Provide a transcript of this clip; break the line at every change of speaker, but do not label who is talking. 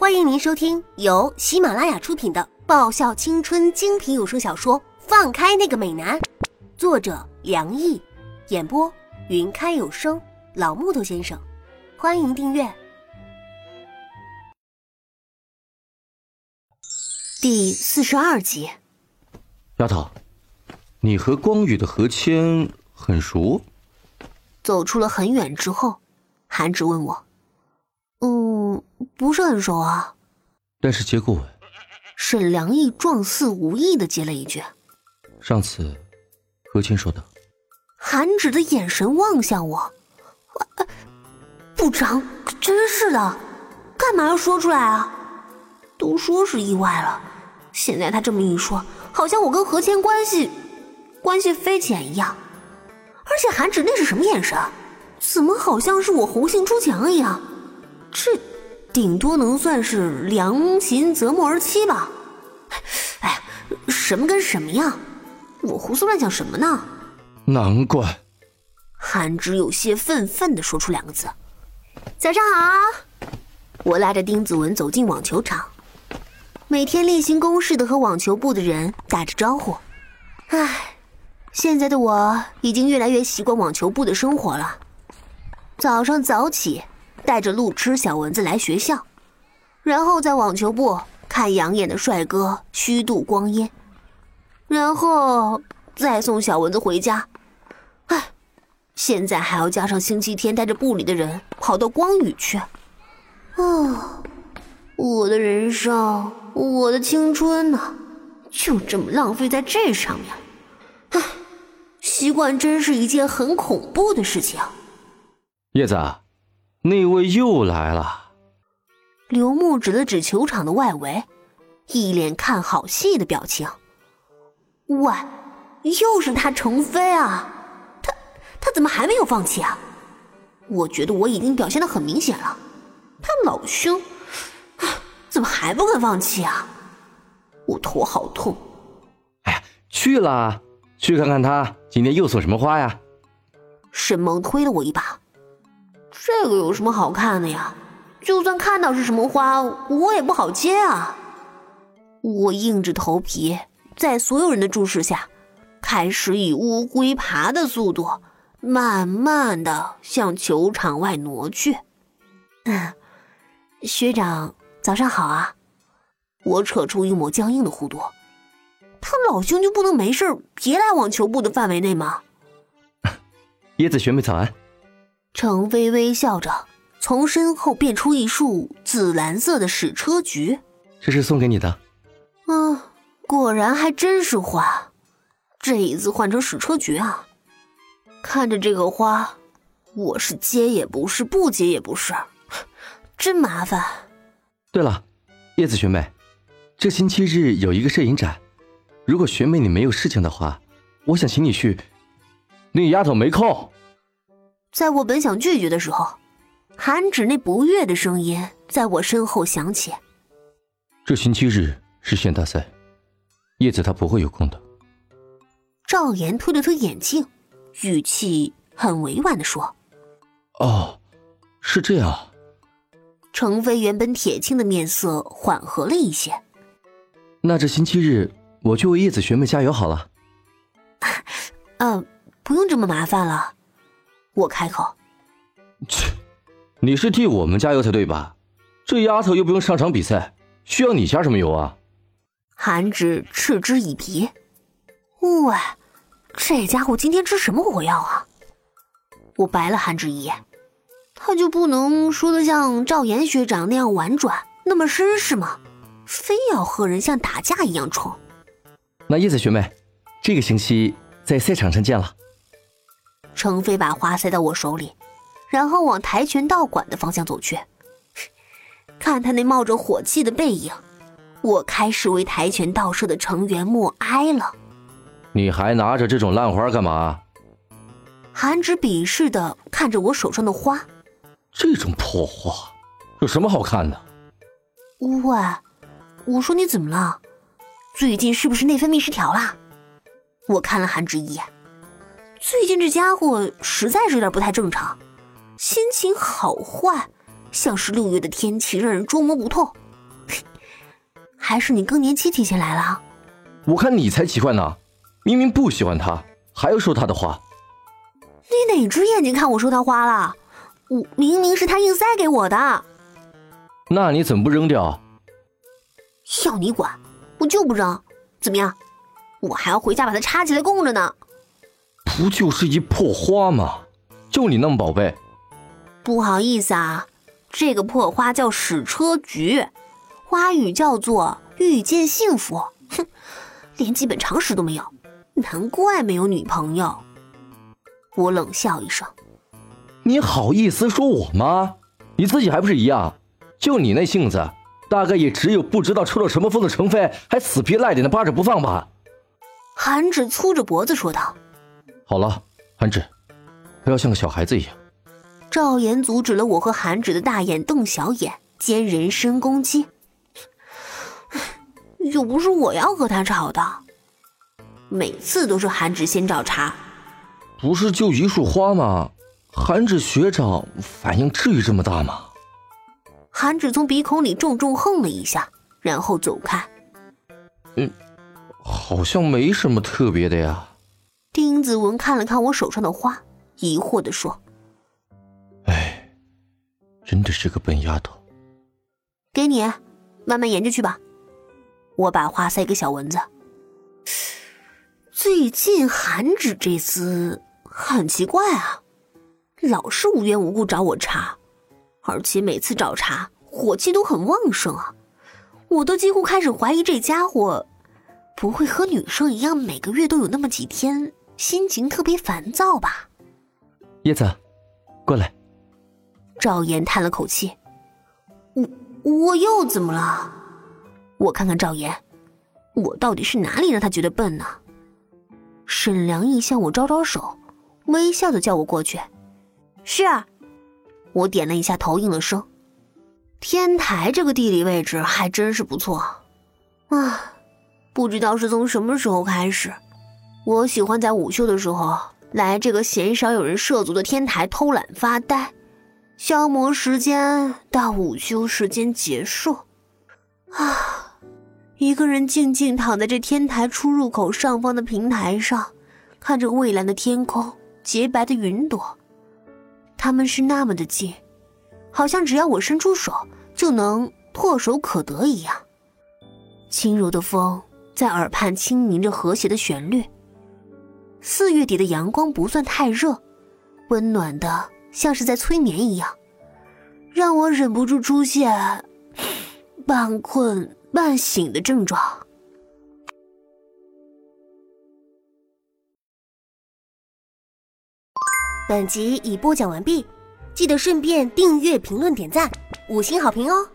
欢迎您收听由喜马拉雅出品的爆笑青春精品有声小说《放开那个美男》，作者梁毅，演播云开有声老木头先生。欢迎订阅第四十二集。
丫头，你和光宇的何谦很熟？
走出了很远之后，韩芷问我：“嗯，不是很熟啊。”
但是接过吻，
沈良毅状似无意的接了一句：“
上次何谦说的。”
韩芷的眼神望向我，部长，真是的，干嘛要说出来啊？都说是意外了，现在他这么一说，好像我跟何谦关系关系匪浅一样。而且韩芷那是什么眼神？怎么好像是我红杏出墙一样？这顶多能算是良禽择木而栖吧？哎，什么跟什么呀？我胡思乱想什么呢？
难怪。
韩芷有些愤愤的说出两个字：“早上好。”我拉着丁子文走进网球场，每天例行公事的和网球部的人打着招呼。唉。现在的我已经越来越习惯网球部的生活了。早上早起，带着路痴小蚊子来学校，然后在网球部看养眼的帅哥虚度光阴，然后再送小蚊子回家。唉，现在还要加上星期天带着部里的人跑到光宇去。啊，我的人生，我的青春呢，就这么浪费在这上面了。唉。习惯真是一件很恐怖的事情。
叶子，那位又来了。
刘牧指了指球场的外围，一脸看好戏的表情。喂，又是他程飞啊！他他怎么还没有放弃啊？我觉得我已经表现的很明显了，他老兄怎么还不肯放弃啊？我头好痛。
哎呀，去了。去看看他今天又送什么花呀？
沈梦推了我一把，这个有什么好看的呀？就算看到是什么花，我也不好接啊。我硬着头皮，在所有人的注视下，开始以乌龟爬的速度，慢慢的向球场外挪去。嗯，学长，早上好啊！我扯出一抹僵硬的弧度。他老兄就不能没事别来网球部的范围内吗？
椰子学妹早安。
程飞微笑着从身后变出一束紫蓝色的矢车菊，
这是送给你的。
啊，果然还真是花，这一次换成矢车菊啊！看着这个花，我是接也不是，不接也不是，真麻烦。
对了，叶子学妹，这星期日有一个摄影展。如果学妹你没有事情的话，我想请你去。那丫头没空。
在我本想拒绝的时候，韩芷那不悦的声音在我身后响起。
这星期日是县大赛，叶子她不会有空的。
赵岩推了推眼镜，语气很委婉的说：“
哦，是这样。”
程飞原本铁青的面色缓和了一些。
那这星期日。我去为叶子学妹加油好了。
嗯，不用这么麻烦了。我开口。
切，你是替我们加油才对吧？这丫头又不用上场比赛，需要你加什么油啊？
韩芷嗤之以鼻。喂，这家伙今天吃什么火药啊？我白了韩芷一眼。他就不能说的像赵岩学长那样婉转，那么绅士吗？非要和人像打架一样冲？
那叶子学妹，这个星期在赛场上见了。
程飞把花塞到我手里，然后往跆拳道馆的方向走去。看他那冒着火气的背影，我开始为跆拳道社的成员默哀了。
你还拿着这种烂花干嘛？
韩芷鄙视的看着我手上的花。
这种破花有什么好看的？
喂，我说你怎么了？最近是不是内分泌失调了？我看了韩芷一眼，最近这家伙实在是有点不太正常，心情好坏，像是六月的天气，让人捉摸不透。还是你更年期提前来了？
我看你才奇怪呢，明明不喜欢他，还要说他的话。
你哪只眼睛看我说他花了？我明明是他硬塞给我的。
那你怎么不扔掉？
要你管，我就不扔。怎么样？我还要回家把它插起来供着呢。
不就是一破花吗？就你那么宝贝？
不好意思啊，这个破花叫矢车菊，花语叫做遇见幸福。哼，连基本常识都没有，难怪没有女朋友。我冷笑一声：“
你好意思说我吗？你自己还不是一样？就你那性子，大概也只有不知道抽了什么风的程飞，还死皮赖脸的扒着不放吧。”
韩芷粗着脖子说道：“
好了，韩芷，不要像个小孩子一样。”
赵岩阻止了我和韩芷的大眼瞪小眼兼人身攻击。又不是我要和他吵的，每次都是韩芷先找茬。
不是就一束花吗？韩芷学长反应至于这么大吗？
韩芷从鼻孔里重重哼了一下，然后走开。
嗯，好像没什么特别的呀。
丁子文看了看我手上的花，疑惑的说。
哎真的是个笨丫头。
给你，慢慢研究去吧。我把花塞给小蚊子。最近韩芷这厮很奇怪啊，老是无缘无故找我茬，而且每次找茬火气都很旺盛啊，我都几乎开始怀疑这家伙不会和女生一样每个月都有那么几天心情特别烦躁吧？
叶子，过来。
赵岩叹了口气：“我我又怎么了？我看看赵岩，我到底是哪里让他觉得笨呢？”沈良义向我招招手，微笑的叫我过去。是，我点了一下头，应了声。天台这个地理位置还真是不错啊！不知道是从什么时候开始，我喜欢在午休的时候来这个鲜少有人涉足的天台偷懒发呆。消磨时间到午休时间结束，啊，一个人静静躺在这天台出入口上方的平台上，看着蔚蓝的天空、洁白的云朵，他们是那么的近，好像只要我伸出手就能唾手可得一样。轻柔的风在耳畔轻吟着和谐的旋律。四月底的阳光不算太热，温暖的。像是在催眠一样，让我忍不住出现半困半醒的症状。本集已播讲完毕，记得顺便订阅、评论、点赞、五星好评哦！